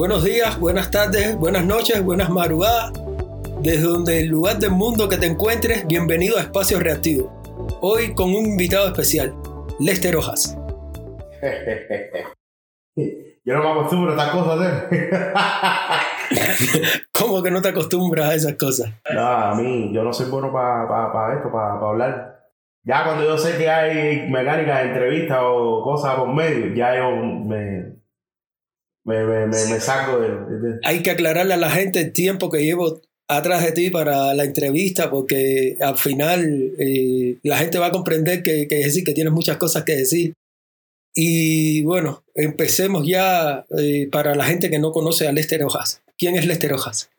Buenos días, buenas tardes, buenas noches, buenas madrugadas. Desde donde el lugar del mundo que te encuentres, bienvenido a Espacio Reactivo. Hoy con un invitado especial, Lester Hojas. Yo no me acostumbro a estas cosas, ¿eh? ¿Cómo que no te acostumbras a esas cosas? No, a mí, yo no soy bueno para esto, para hablar. Ya cuando yo sé que hay mecánica de entrevista o cosas por medio, ya yo me, me, me, me, saco de, Hay que aclararle a la gente el tiempo que llevo atrás de ti para la entrevista, porque al final eh, la gente va a comprender que, que, decir, que tienes muchas cosas que decir. Y bueno, empecemos ya eh, para la gente que no conoce a Lester Hojas. ¿Quién es Lester Hojas?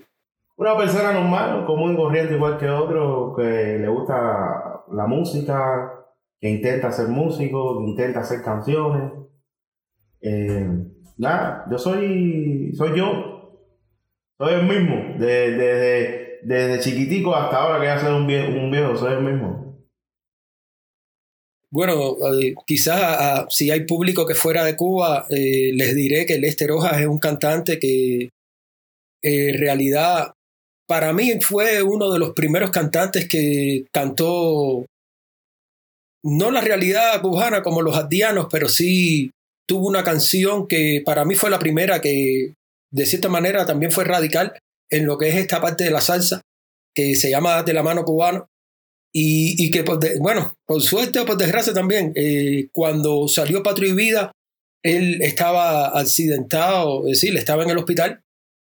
Una persona normal, común y corriente igual que otro, que le gusta la música, que intenta ser músico, que intenta hacer canciones. Eh, nada, yo soy, soy yo. Soy el mismo. Desde, desde, chiquitico hasta ahora que ya soy un viejo, un viejo soy el mismo. Bueno, eh, quizás si hay público que fuera de Cuba, eh, les diré que Lester Hojas es un cantante que en realidad para mí fue uno de los primeros cantantes que cantó no la realidad cubana como los ardianos, pero sí tuvo una canción que para mí fue la primera que de cierta manera también fue radical en lo que es esta parte de la salsa, que se llama De la mano cubano, y, y que, bueno, por suerte o por desgracia también, eh, cuando salió Patrio y Vida, él estaba accidentado, es decir, estaba en el hospital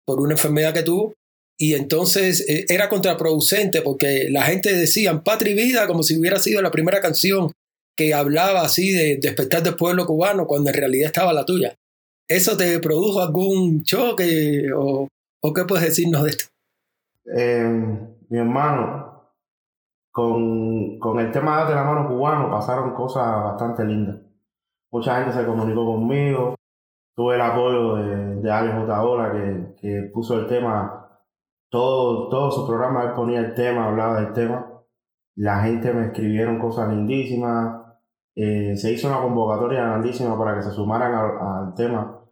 por una enfermedad que tuvo, y entonces eh, era contraproducente porque la gente decía Patria y Vida como si hubiera sido la primera canción que hablaba así de despertar del pueblo cubano cuando en realidad estaba la tuya. ¿Eso te produjo algún choque o, qué puedes decirnos de esto? Eh, mi hermano, con, con, el tema de la mano cubano pasaron cosas bastante lindas. Mucha gente se comunicó conmigo, tuve el apoyo de, de Alex Otaola que, que puso el tema todo, todo su programa él ponía el tema, hablaba del tema. La gente me escribieron cosas lindísimas. Eh, se hizo una convocatoria grandísima para que se sumaran al, tema.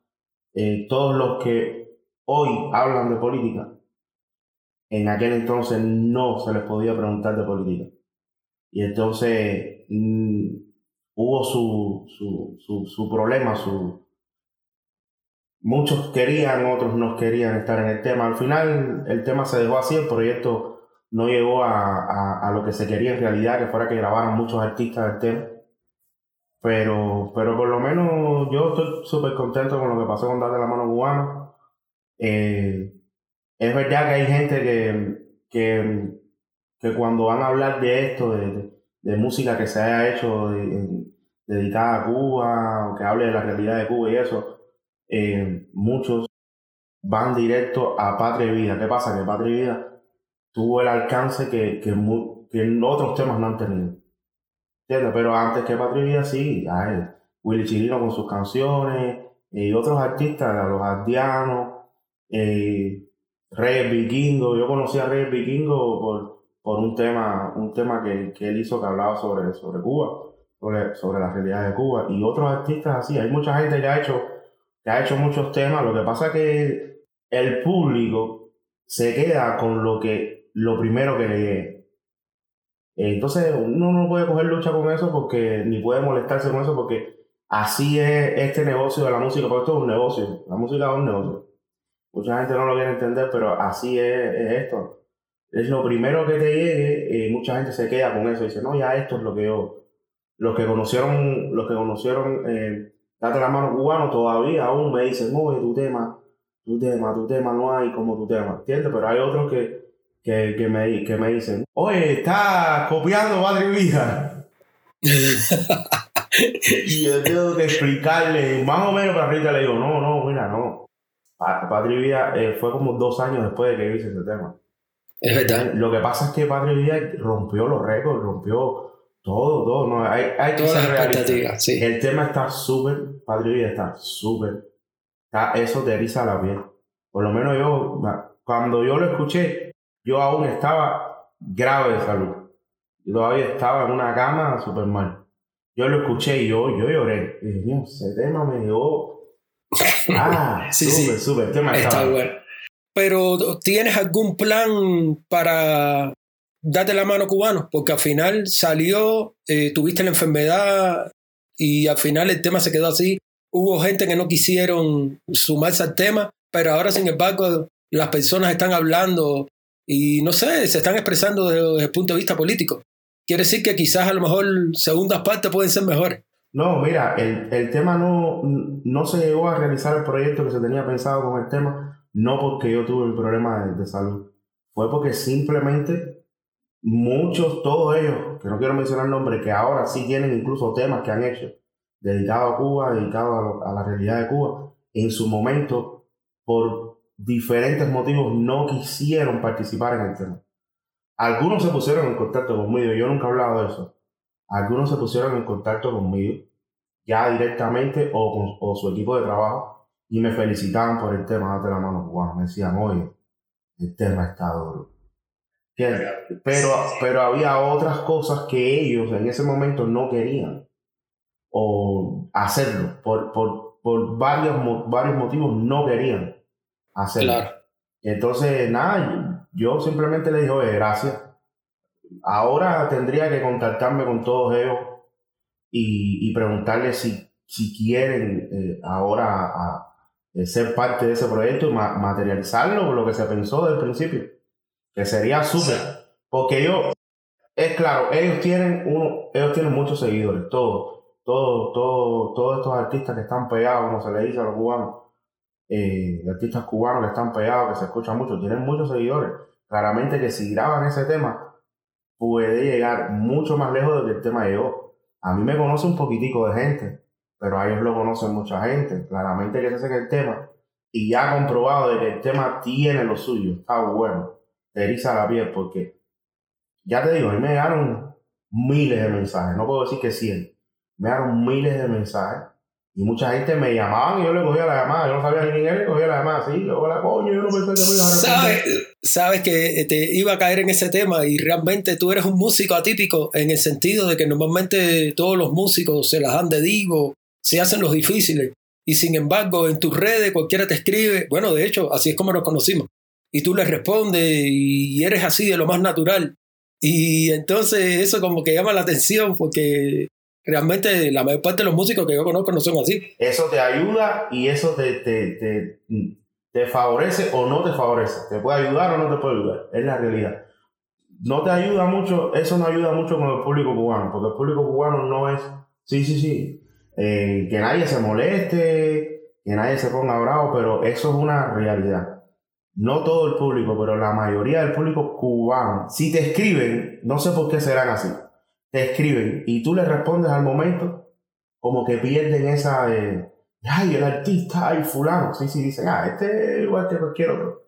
Eh, todos los que hoy hablan de política, en aquel entonces no se les podía preguntar de política. Y entonces mm, hubo su, su, su, su problema, su, Muchos querían, otros no querían estar en el tema. Al final el tema se dejó así, el proyecto no llegó a, a, lo que se quería en realidad, que fuera que grabaran muchos artistas del tema. Pero, pero por lo menos yo estoy súper contento con lo que pasó con Date la Mano Cubano. Eh, es verdad que hay gente que, que, que, cuando van a hablar de esto, de, de música que se haya hecho dedicada a Cuba, o que hable de la realidad de Cuba y eso, eh, muchos van directo a Patria y Vida. ¿Qué pasa? Que Patria y Vida tuvo el alcance que, que, otros temas no han tenido. Pero antes que Vida, sí, a Willy Chirino con sus canciones y otros artistas, los ardianos, eh, Reyes Vikingo. Yo conocí a Reyes Vikingo por, por un tema, un tema que, que él hizo que hablaba sobre, sobre Cuba, sobre, sobre la realidad de Cuba. Y otros artistas así. Hay mucha gente que ha hecho que ha hecho muchos temas. Lo que pasa es que el público se queda con lo que lo primero que le. Entonces uno no puede coger lucha con eso porque ni puede molestarse con eso porque así es este negocio de la música, porque esto es un negocio, la música es un negocio. Mucha gente no lo quiere entender, pero así es, esto. Es lo primero que te llegue, y mucha gente se queda con eso y dice, no, ya esto es lo que yo. Los que conocieron, los que conocieron eh, date la mano cubano, todavía aún me dicen, oye, tu tema, tu tema, tu tema no hay como tu tema, ¿entiendes? Pero hay otros que, que, que, me, que me dicen, oye, estás copiando Padre Vida. y yo tengo que explicarle, más o menos para arriba le digo, no, no, mira, no. Padre Vida eh, fue como dos años después de que hice ese tema. Es verdad. Lo que pasa es que Padre Vida rompió los récords, rompió todo, todo, no, hay, hay que ser realista. Sí. El tema está súper, Padre Vida está súper, eso te eriza la piel. Por lo menos yo, cuando yo lo escuché, yo aún estaba grave de salud. Yo todavía estaba en una cama súper mal. Yo lo escuché y yo, yo lloré. Y dije, ese tema me dio Ah, sí, súper, sí. súper. Tema está bueno. Pero ¿tienes algún plan para darte la mano cubano? Porque al final salió, eh, tuviste la enfermedad y al final el tema se quedó así. Hubo gente que no quisieron sumarse al tema, pero ahora sin embargo las personas están hablando y no sé, se están expresando desde, el punto de vista político. Quiere decir que quizás a lo mejor segundas partes pueden ser mejores. No, mira, el, el, tema no, no se llegó a realizar el proyecto que se tenía pensado con el tema, no porque yo tuve un problema de, salud, fue porque simplemente muchos, todos ellos, que no quiero mencionar nombres, que ahora sí tienen incluso temas que han hecho dedicados a Cuba, dedicados a, a la realidad de Cuba, en su momento, por diferentes motivos, no quisieron participar en el tema. Algunos se pusieron en contacto conmigo, yo nunca he hablado de eso. Algunos se pusieron en contacto conmigo, ya directamente o con su equipo de trabajo, y me felicitaban por el tema de la mano cubana. Me decían, oye, el tema está duro. Pero, pero había otras cosas que ellos en ese momento no querían o hacerlo. Por, por, por varios, varios motivos no querían hacerlo. Claro. Entonces, nada, yo simplemente le dije, oye, gracias. Ahora tendría que contactarme con todos ellos y, y preguntarles si, si quieren eh, ahora a, eh, ser parte de ese proyecto y materializarlo, lo que se pensó desde el principio. Que sería súper. Porque ellos, es claro, ellos tienen, uno, ellos tienen muchos seguidores, todos, todos, todos, todos estos artistas que están pegados, como se le dice a los cubanos, eh, artistas cubanos que están pegados, que se escuchan mucho, tienen muchos seguidores. Claramente que si graban ese tema, puede llegar mucho más lejos de que el tema llegó. A mí me conoce un poquitico de gente, pero a ellos lo conocen mucha gente. Claramente que se que el tema, y ya comprobado de que el tema tiene lo suyo, está bueno, te eriza la piel, porque ya te digo, a mí me llegaron miles de mensajes, no puedo decir que 100, me llegaron miles de mensajes y mucha gente me llamaban y yo le cogía la llamada. Yo no sabía ni quién era, le cogía la llamada así. la coño, yo no pensé que me iba a ¿Sabes, Sabes que te iba a caer en ese tema y realmente tú eres un músico atípico en el sentido de que normalmente todos los músicos se las dan de digo, se hacen los difíciles. Y sin embargo, en tus redes cualquiera te escribe. Bueno, de hecho, así es como nos conocimos. Y tú le respondes y eres así de lo más natural. Y entonces eso como que llama la atención porque realmente la mayor parte de los músicos que yo conozco no son así. Eso te ayuda y eso te, te, te, favorece o no te favorece. Te puede ayudar o no te puede ayudar. Es la realidad. No te ayuda mucho, eso no ayuda mucho con el público cubano, porque el público cubano no es, sí, sí, sí, eh, que nadie se moleste, que nadie se ponga bravo, pero eso es una realidad. No todo el público, pero la mayoría del público cubano, si te escriben, no sé por qué serán así te escriben y tú le respondes al momento, como que pierden esa de, ay, el artista, ay, fulano. Sí, sí, dicen, ah, este es igual que cualquier otro.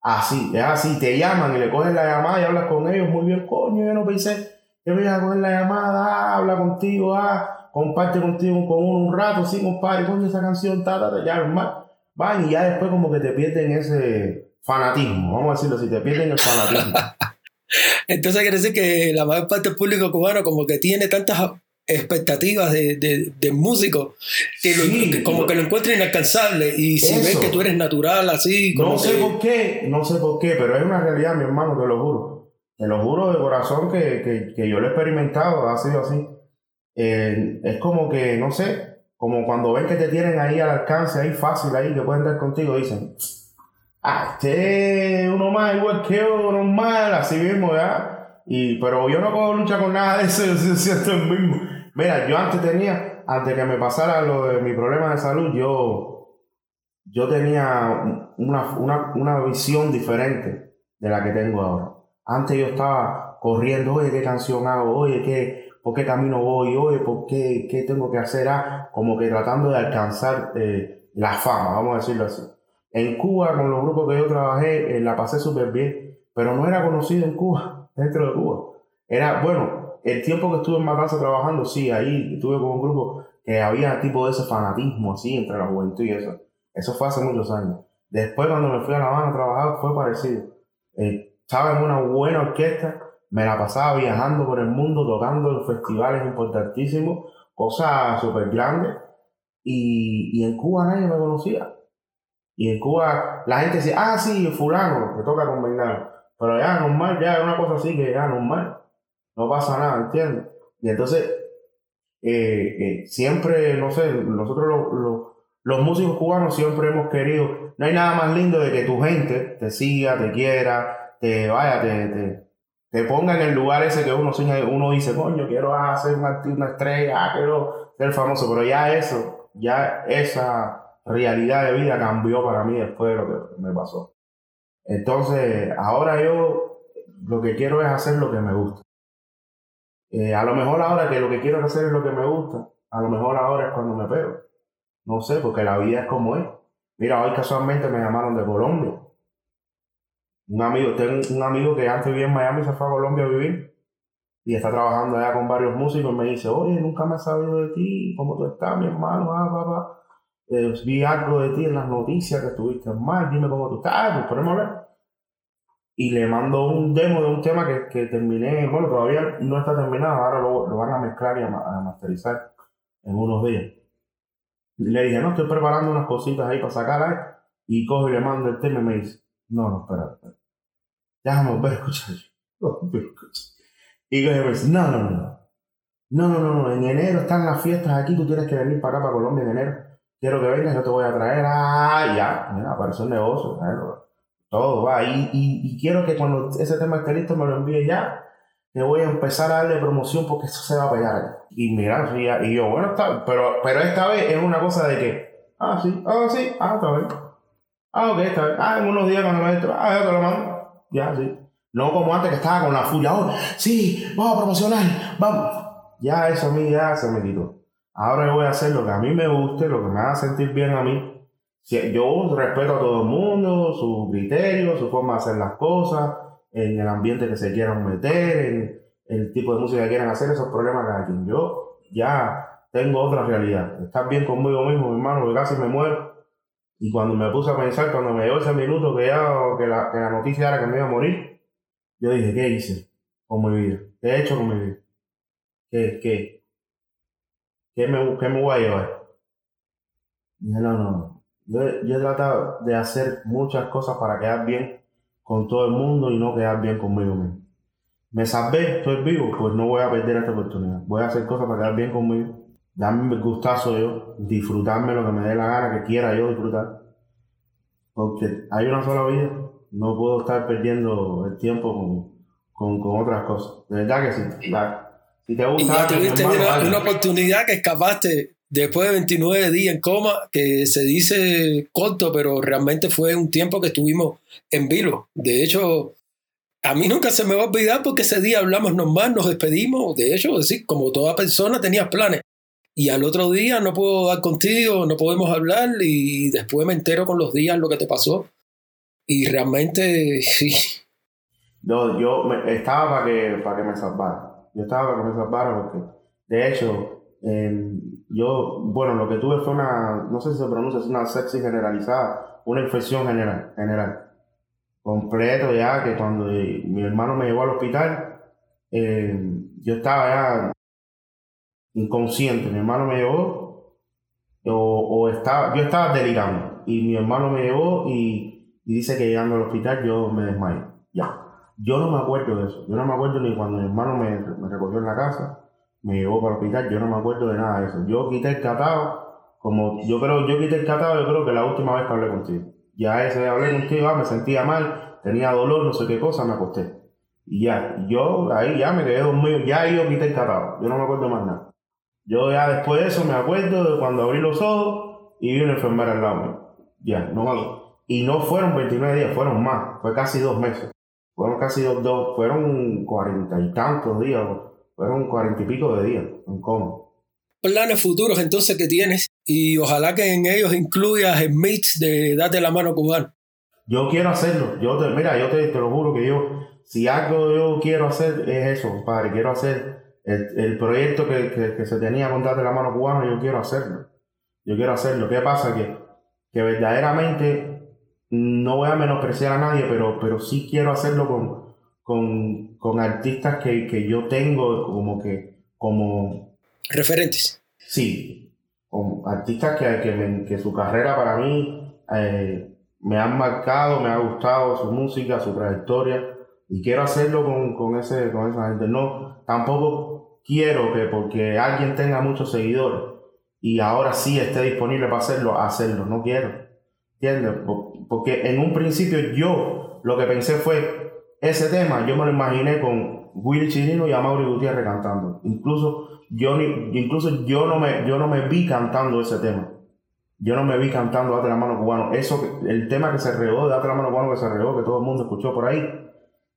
Así, es así, te llaman y le cogen la llamada y hablas con ellos, muy bien, coño, yo no pensé que me iba a coger la llamada, ah, habla contigo, ah, comparte contigo con uno un rato, sí, compadre, coño, esa canción, ta, ta, ta, ya, normal. Van y ya después como que te pierden ese fanatismo, vamos a decirlo así, te pierden el fanatismo. Entonces quiere decir que la mayor parte del público cubano como que tiene tantas expectativas de, de, de músico que, como que lo encuentra inalcanzable. Y si ven que tú eres natural así no sé por qué no sé por qué pero es una realidad mi hermano te lo juro. Te lo juro de corazón que, que, que yo lo he experimentado ha sido así. Eh, es como que no sé como cuando ven que te tienen ahí al alcance ahí fácil ahí que pueden dar contigo dicen ah, este uno más igual que uno normal, así mismo, ¿ya? Y, pero yo no puedo luchar con nada de eso, yo siento el mismo. Mira, yo antes tenía, antes que me pasara lo de mi problema de salud, yo, yo tenía una, una, una visión diferente de la que tengo ahora. Antes yo estaba corriendo, oye, ¿qué canción hago? Oye, ¿qué, ¿por qué camino voy? Oye, ¿por qué, qué tengo que hacer? Ah, como que tratando de alcanzar eh, la fama, vamos a decirlo así. En Cuba, con los grupos que yo trabajé, eh, la pasé súper bien, pero no era conocido en Cuba, dentro de Cuba. Era, bueno, el tiempo que estuve en Matanza trabajando, sí, ahí estuve con un grupo que había tipo de ese fanatismo así entre la juventud y eso. Eso fue hace muchos años. Después, cuando me fui a La Habana a trabajar, fue parecido. Eh, estaba en una buena orquesta, me la pasaba viajando por el mundo, tocando en festivales importantísimos, cosas súper grandes Y, y en Cuba nadie me conocía. Y en Cuba la gente decía, ah, sí, fulano, que toca con Bernardo. Pero ya normal, ya es una cosa así que ya normal. No pasa nada, ¿entiendes? Y entonces, eh, eh, siempre, no sé, nosotros los músicos cubanos siempre hemos querido, no hay nada más lindo de que tu gente te siga, te quiera, te vaya, te, te, ponga en el lugar ese que uno uno dice, coño, quiero hacer una, una estrella, quiero ser famoso, pero ya eso, ya esa realidad de vida cambió para mí después de lo que me pasó. Entonces, ahora yo lo que quiero es hacer lo que me gusta. Eh, a lo mejor ahora que lo que quiero hacer es lo que me gusta, a lo mejor ahora es cuando me pego. No sé, porque la vida es como es. Mira, hoy casualmente me llamaron de Colombia. Un amigo, tengo un amigo que antes vivía en Miami y se fue a Colombia a vivir y está trabajando allá con varios músicos. Me dice, oye, nunca me he sabido de ti, ¿cómo tú estás, mi hermano? Ah, papá. Eh, vi algo de ti en las noticias que estuviste mal, dime cómo tú estás, pues podemos hablar. Y le mando un demo de un tema que, que terminé, bueno, todavía no está terminado, ahora lo, van a mezclar y a, masterizar en unos días. Le dije, no, estoy preparando unas cositas ahí para sacar y cojo y le mando el tema y me dice, no, no, espera, espera. Déjame volver a escuchar. Y me dice, no, no, no. No, no, no, no, en enero están las fiestas aquí, tú tienes que venir para acá, para Colombia en enero quiero que vengas, yo te voy a traer, ah, ya, mira, apareció un negocio, todo va, y, y, quiero que cuando ese tema esté listo me lo envíe ya, que voy a empezar a darle promoción porque eso se va a pegar. Y mira, y, yo, bueno, está, pero, pero esta vez es una cosa de que, ah, sí, ah, sí, ah, está bien. Ah, ok, está bien. Ah, en unos días cuando me entro, ah, ya te lo mando. Ya, sí. No como antes que estaba con la furia, oh, sí, vamos a promocionar, vamos. Ya eso a mí ya se me quitó. Ahora voy a hacer lo que a mí me guste, lo que me haga sentir bien a mí. Yo respeto a todo el mundo, su criterio, su forma de hacer las cosas, en el ambiente que se quieran meter, en el tipo de música que quieran hacer, esos problemas cada quien. Yo ya tengo otra realidad. Estar bien conmigo mismo, mi hermano, que casi me muero. Y cuando me puse a pensar, cuando me dio ese minuto que ya, que la, que la noticia era que me iba a morir, yo dije, ¿qué hice con mi vida? ¿Qué he hecho con mi vida? ¿Qué, qué, ¿qué me, qué me voy a llevar? no, no, no. Yo, yo he tratado de hacer muchas cosas para quedar bien con todo el mundo y no quedar bien conmigo mismo. Me salvé, estoy vivo, pues no voy a perder esta oportunidad. Voy a hacer cosas para quedar bien conmigo, darme el gustazo yo, disfrutarme lo que me dé la gana, que quiera yo disfrutar. Porque hay una sola vida, no puedo estar perdiendo el tiempo con, con, con otras cosas. De verdad que sí. Si te gusta, y tuviste una, oportunidad que escapaste después de 29 días en coma, que se dice corto, pero realmente fue un tiempo que estuvimos en vivo. De hecho, a mí nunca se me va a olvidar porque ese día hablamos normal, nos despedimos. De hecho, decir, como toda persona tenías planes. Y al otro día no puedo dar contigo, no podemos hablar y después me entero con los días lo que te pasó. Y realmente, sí. No, yo estaba para que, para que me salvara yo estaba con esa barra porque, de hecho, yo, bueno, lo que tuve fue una, no sé si se pronuncia, es una sepsis generalizada, una infección general, general. Completo ya, que cuando mi hermano me llevó al hospital, eh, yo estaba ya inconsciente. Mi hermano me llevó, o, o, estaba, yo estaba delirando, y mi hermano me llevó y, y dice que llegando al hospital yo me desmayé. Ya. Yo no me acuerdo de eso. Yo no me acuerdo ni cuando mi hermano me, recogió en la casa, me llevó para el hospital. Yo no me acuerdo de nada de eso. Yo quité el catado, como yo creo, yo quité el catado, yo creo que la última vez que hablé contigo. Ya ese hablé contigo, ah, me sentía mal, tenía dolor, no sé qué cosa, me acosté. Y ya, yo ahí ya me quedé dormido, ya yo quité el catado. Yo no me acuerdo más nada. Yo ya después de eso me acuerdo de cuando abrí los ojos y vi una enfermera al lado mío. Ya, no me acuerdo. Y no fueron 29 días, fueron más, fue casi dos meses. Fueron casi dos, fueron cuarenta y tantos días, fueron cuarenta y pico de días en coma. Planes futuros entonces que tienes y ojalá que en ellos incluyas el mix de Date la mano cubano. Yo quiero hacerlo, yo te, mira, yo te, lo juro que yo, si algo yo quiero hacer es eso, padre, quiero hacer el, proyecto que, que, se tenía con Date la mano cubano, yo quiero hacerlo. Yo quiero hacerlo. ¿Qué pasa? Que, que verdaderamente no voy a menospreciar a nadie, pero, pero sí quiero hacerlo con, con, con artistas que, que, yo tengo como que, como... Referentes. Sí, artistas que, que, su carrera para mí eh, me han marcado, me ha gustado su música, su trayectoria y quiero hacerlo con, con, ese, con esa gente. No, tampoco quiero que porque alguien tenga muchos seguidores y ahora sí esté disponible para hacerlo, hacerlo. No quiero. ¿Entiendes? Porque en un principio yo lo que pensé fue, ese tema yo me lo imaginé con Willy Chirino y Amaury Gutiérrez cantando. Incluso yo, incluso yo no, me, yo no me vi cantando ese tema. Yo no me vi cantando Date la mano cubano. Eso, el tema que se regó, Date la mano cubano que se regó, que todo el mundo escuchó por ahí,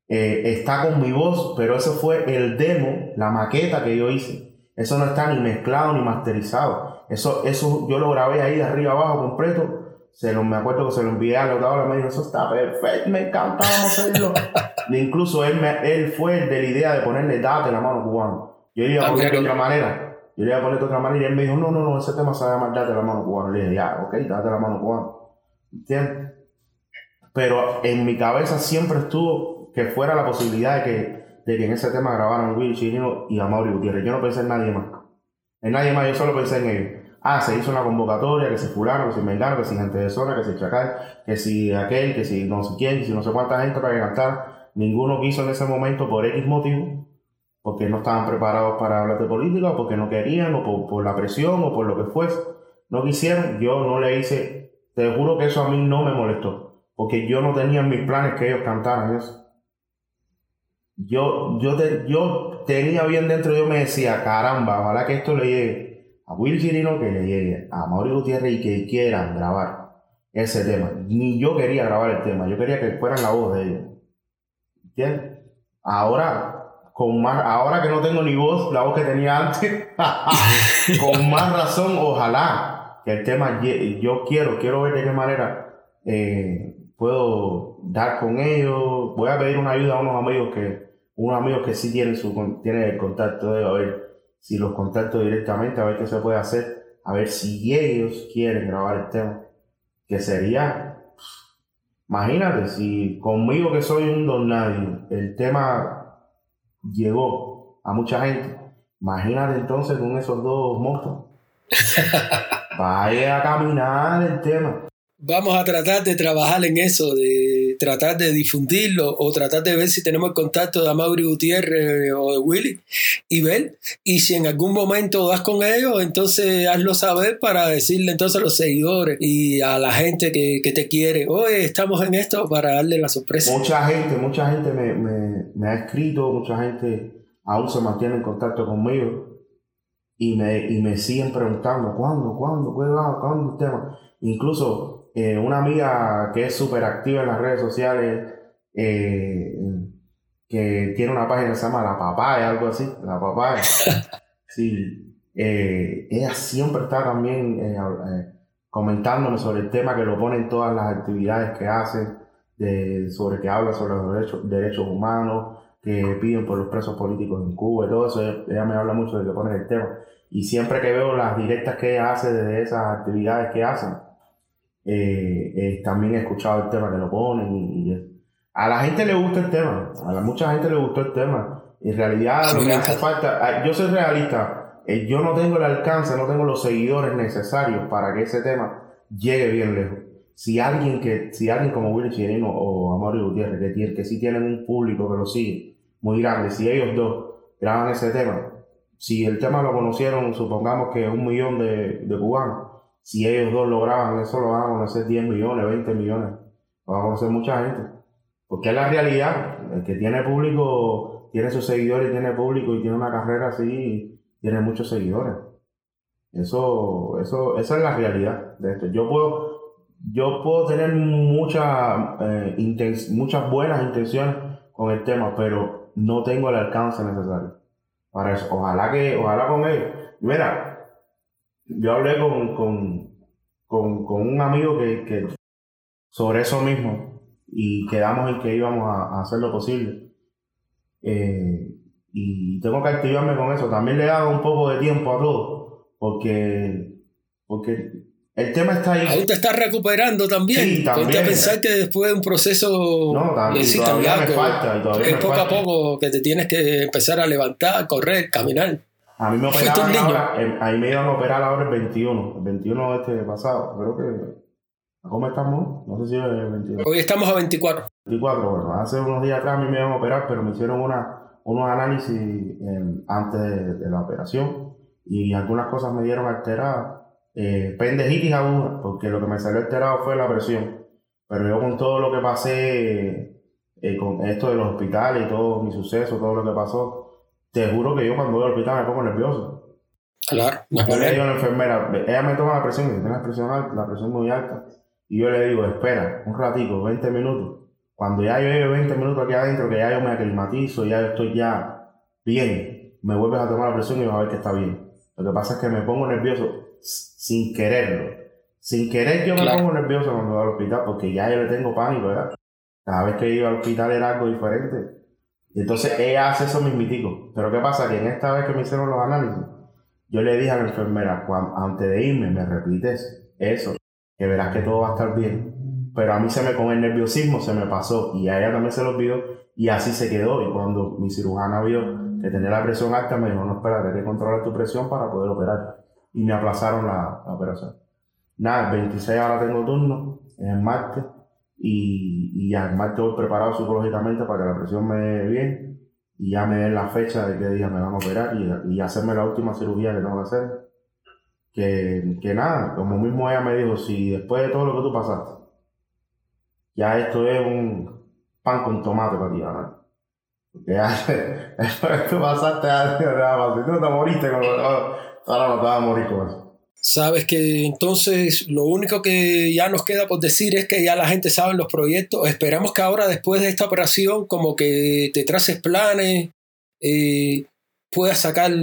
eh, está con mi voz, pero eso fue el demo, la maqueta que yo hice. Eso no está ni mezclado ni masterizado. Eso, eso yo lo grabé ahí de arriba abajo completo. Se lo, me acuerdo que se lo envié a la me dijo, eso está perfecto, me encantaba hacerlo. incluso él, me, él fue el de la idea de ponerle date la mano cubano. Yo iba a ah, poner de otra manera. Yo le iba a poner de otra manera y él me dijo, no, no, no, ese tema se va a llamar date la mano cubano. Le dije, ya, ok, date la mano cubano. ¿Entiendes? Pero en mi cabeza siempre estuvo que fuera la posibilidad de que de que en ese tema grabaran Will Chirino y Amaury Gutiérrez. Yo no pensé en nadie más. En nadie más, yo solo pensé en ellos. Ah, se hizo una convocatoria, que si fulano, que si mengano, que si gente de zona, que si chacal, que si aquel, que si no sé quién, que si no sé cuánta gente para que cantara. Ninguno quiso en ese momento por X motivo, porque no estaban preparados para hablar de política, o porque no querían, o por, la presión, o por lo que fuese. No quisieron, yo no le hice, te juro que eso a mí no me molestó, porque yo no tenía en mis planes que ellos cantaran eso yo, yo, yo tenía bien dentro, yo me decía, caramba, ojalá que esto le llegue a Will Chirino, que le llegue a Mauricio Gutiérrez y que quieran grabar ese tema. Ni yo quería grabar el tema, yo quería que fueran la voz de ellos. ¿Entiendes? Ahora, con más, ahora que no tengo ni voz, la voz que tenía antes, con más razón, ojalá que el tema, yo quiero, quiero ver de qué manera eh, puedo dar con ellos. Voy a pedir una ayuda a unos amigos que, unos amigos que sí tienen, su, tienen el contacto de a ver si los contacto directamente, a ver qué se puede hacer, a ver si ellos quieren grabar el tema, que sería, imagínate, si conmigo que soy un don nadie, el tema llegó a mucha gente, imagínate entonces con esos dos monstruos. Vaya a caminar el tema vamos a tratar de trabajar en eso, de tratar de difundirlo o tratar de ver si tenemos el contacto de Amaury Gutiérrez o de Willy y ver. Y si en algún momento das con ellos, entonces hazlo saber para decirle entonces a los seguidores y a la gente que, te quiere, oye, estamos en esto para darle la sorpresa. Mucha gente, mucha gente me, me, ha escrito, mucha gente aún se mantiene en contacto conmigo. Y me, y me siguen preguntando, ¿cuándo? ¿Cuándo? ¿Cuándo? ¿Cuándo el tema? Incluso eh, una amiga que es súper activa en las redes sociales, eh, que tiene una página que se llama La Papaya, algo así, La Papaya. Sí, eh, ella siempre está también comentándome sobre el tema que lo pone en todas las actividades que hace, de, sobre que habla sobre los derechos, derechos humanos, que piden por los presos políticos en Cuba y todo eso. Ella me habla mucho de que pone el tema. Y siempre que veo las directas que ella hace desde esas actividades que hacen, eh, eh, también he escuchado el tema que lo ponen y, a la gente le gusta el tema, a la, mucha gente le gustó el tema. En realidad lo que hace falta, ah, yo soy realista, eh, yo no tengo el alcance, no tengo los seguidores necesarios para que ese tema llegue bien lejos. Si alguien que, si alguien como Willy Chirino o Amaury Gutiérrez, que, tiene, que sí tienen un público que lo sigue muy grande, si ellos dos graban ese tema, si el tema lo conocieron, supongamos que un millón de, de cubanos, si ellos dos lograban eso, lo van a conocer 10 millones, 20 millones. Lo van a conocer mucha gente. Porque es la realidad. El que tiene público, tiene sus seguidores, tiene público y tiene una carrera así, tiene muchos seguidores. Eso, eso, esa es la realidad de esto. Yo puedo, yo puedo tener mucha, eh, muchas buenas intenciones con el tema, pero no tengo el alcance necesario para eso. Ojalá que, ojalá con él. Mira, yo hablé con, con, con, un amigo que, que, sobre eso mismo y quedamos en que íbamos a, hacer lo posible. Eh, y tengo que activarme con eso. También le he dado un poco de tiempo a todo, porque, porque el tema está ahí. Aún te estás recuperando también. Sí, también. Porque a pensar que después de un proceso. No, también, todavía me falta. es poco a poco que te tienes que empezar a levantar, correr, caminar. A mí me operaron ahora, ahí me iban a operar ahora el 21, el 21 de este pasado, creo que... ¿Cómo estamos? No sé si es el 21. Hoy estamos a 24. 24, bueno, hace unos días atrás a mí me iban a operar, pero me hicieron una, unos análisis antes de, la operación y algunas cosas me dieron alteradas. Eh, pendejitis porque lo que me salió alterado fue la presión. Pero yo con todo lo que pasé, eh, con esto de los hospitales y todo mi suceso, todo lo que pasó, te juro que yo cuando voy al hospital me pongo nervioso. Claro. Yo le digo a la enfermera, ella me toma la presión, tiene la presión, la presión muy alta, y yo le digo, espera, un ratico, 20 minutos. Cuando ya yo llevo 20 minutos aquí adentro, que ya yo me aclimatizo, ya yo estoy ya bien, me vuelves a tomar la presión y vas a ver que está bien. Lo que pasa es que me pongo nervioso sin quererlo. Sin querer yo me pongo nervioso cuando voy al hospital porque ya yo le tengo pánico, ¿verdad? Cada vez que iba al hospital era algo diferente. Y entonces ella hace eso mismitico. Pero ¿qué pasa? Que en esta vez que me hicieron los análisis, yo le dije a la enfermera, antes de irme, me repites eso, que verás que todo va a estar bien. Pero a mí se me con el nerviosismo se me pasó y a ella también se lo olvidó y así se quedó. Y cuando mi cirujana vio que tenía la presión alta, me dijo, no, espérate, hay que controlar tu presión para poder operar. Y me aplazaron la, operación. Nada, el 26 ahora tengo turno, es el martes, y, y martes voy preparado psicológicamente para que la presión me dé bien y ya me den la fecha de qué día me van a operar y, y hacerme la última cirugía que tengo que hacer. Que, que nada, como mismo ella me dijo, si después de todo lo que tú pasaste, ya esto es un pan con tomate para ti, ¿verdad? Porque ya después que tú pasaste, ya, no te moriste con ahora no te vas a morir con eso. Sabes que entonces lo único que ya nos queda por decir es que ya la gente sabe los proyectos. Esperamos que ahora después de esta operación como que te traces planes, eh, puedas sacar,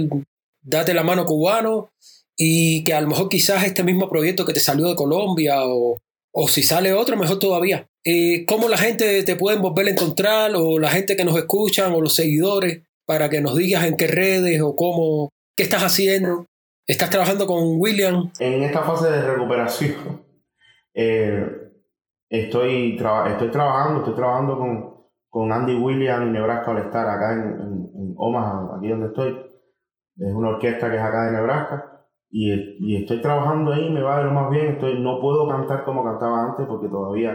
date la mano cubano y que a lo mejor quizás este mismo proyecto que te salió de Colombia o, si sale otro, mejor todavía. Eh, ¿Cómo la gente te puede volver a encontrar o la gente que nos escuchan o los seguidores para que nos digas en qué redes o cómo, qué estás haciendo? ¿Estás trabajando con William? En esta fase de recuperación, eh, estoy, estoy trabajando, estoy trabajando con, con Andy William y Nebraska All Star acá en, en, Omaha, aquí donde estoy. Es una orquesta que es acá de Nebraska. Y, y, estoy trabajando ahí, me va de lo más bien. Estoy, no puedo cantar como cantaba antes porque todavía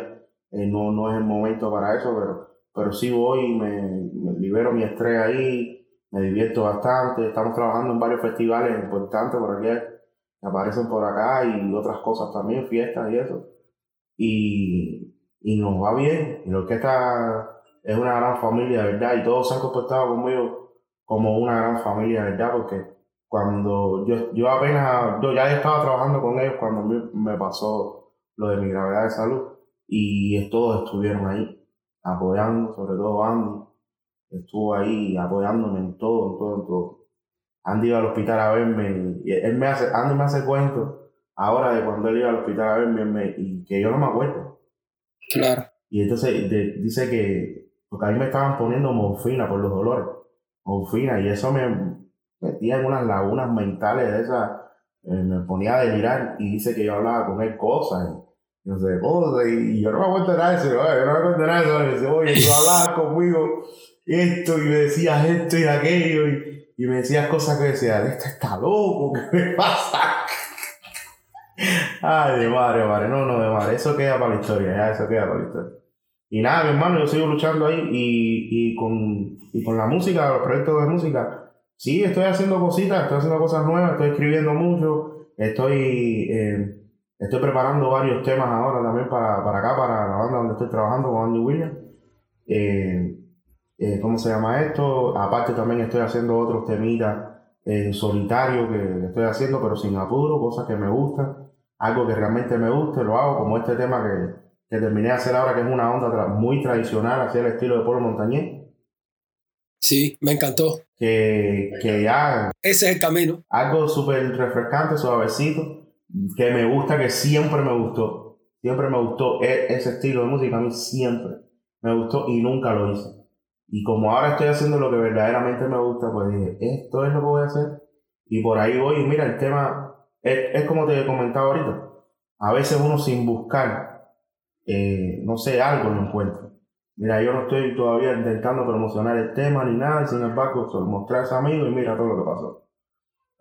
eh, no, no es el momento para eso, pero, pero sí voy, me, me libero mi estrés ahí, me divierto bastante. Estamos trabajando en varios festivales importantes por aquí, aparecen por acá y otras cosas también, fiestas y eso. Y, y nos va bien. Y lo que está es una gran familia, ¿verdad? Y todos se han comportado conmigo como una gran familia, ¿verdad? Porque cuando yo, yo apenas, yo ya estaba trabajando con ellos cuando me pasó lo de mi gravedad de salud y todos estuvieron ahí apoyando, sobre todo Andy, estuvo ahí apoyándome en todo, en todo, en todo. Andy iba al hospital a verme, y él me hace, Andy me hace cuento ahora de cuando él iba al hospital a verme y que yo no me acuerdo. Claro. Y entonces dice que, porque a mí me estaban poniendo morfina por los dolores, morfina, y eso me metía en unas lagunas mentales de esas, eh, me ponía a delirar y dice que yo hablaba con él cosas. Y, no sé, cosas, y, yo no me acuerdo nada de eso, yo no me acuerdo nada de eso, y dice, oye, tú hablabas conmigo esto y me decías esto y aquello y, y me decías cosas que decías, este está loco, ¿qué me pasa? Ay, de madre, madre, no, no, de madre, eso queda para la historia, ya, eso queda para la historia. Y nada, mi hermano, yo sigo luchando ahí y, y, con, y con la música, los proyectos de música, sí, estoy haciendo cositas, estoy haciendo cosas nuevas, estoy escribiendo mucho, estoy, eh, estoy preparando varios temas ahora también para, para acá, para la banda donde estoy trabajando con Andy Williams. Eh, eh, ¿cómo se llama esto? Aparte también estoy haciendo otros temitas eh, solitarios que estoy haciendo, pero sin apuro, cosas que me gustan, algo que realmente me guste, lo hago, como este tema que, que terminé de hacer ahora, que es una onda muy tradicional, hacia el estilo de Polo Montañés. Sí, me encantó. Que, que ya... Ese es el camino. Algo súper refrescante, suavecito, que me gusta, que siempre me gustó. Siempre me gustó e, ese estilo de música, a mí siempre me gustó y nunca lo hice. Y como ahora estoy haciendo lo que verdaderamente me gusta, pues dije, esto es lo que voy a hacer. Y por ahí voy. Y mira, el tema es, como te he comentado ahorita. A veces uno sin buscar, eh, no sé, algo lo encuentra. Mira, yo no estoy todavía intentando promocionar el tema ni nada, sin embargo, mostrar a ese amigo y mira todo lo que pasó.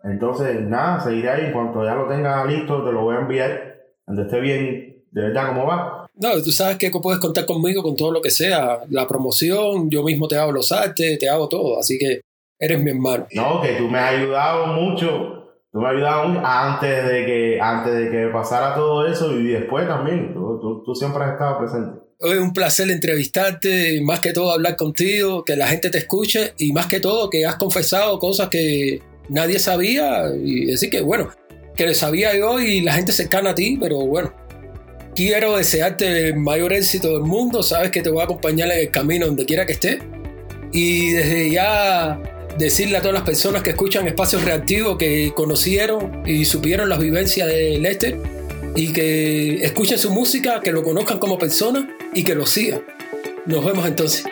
Entonces, nada, seguiré ahí. En cuanto ya lo tenga listo, te lo voy a enviar. Cuando esté bien, de verdad, ¿cómo va? No, tú sabes que puedes contar conmigo con todo lo que sea. La promoción, yo mismo te hago los artes, te hago todo. Así que eres mi hermano. No, que tú me has ayudado mucho. Tú me has ayudado mucho antes de que, antes de que pasara todo eso y después también. Tú, tú, siempre has estado presente. Es un placer entrevistarte, más que todo hablar contigo, que la gente te escuche y más que todo que has confesado cosas que nadie sabía y decir que bueno, que le sabía yo y la gente cercana a ti, pero bueno, quiero desearte el mayor éxito del mundo, sabes que te voy a acompañar en el camino donde quiera que esté y desde ya decirle a todas las personas que escuchan Espacios Reactivos que conocieron y supieron las vivencias de Lester y que escuchen su música, que lo conozcan como persona y que lo sigan. Nos vemos entonces.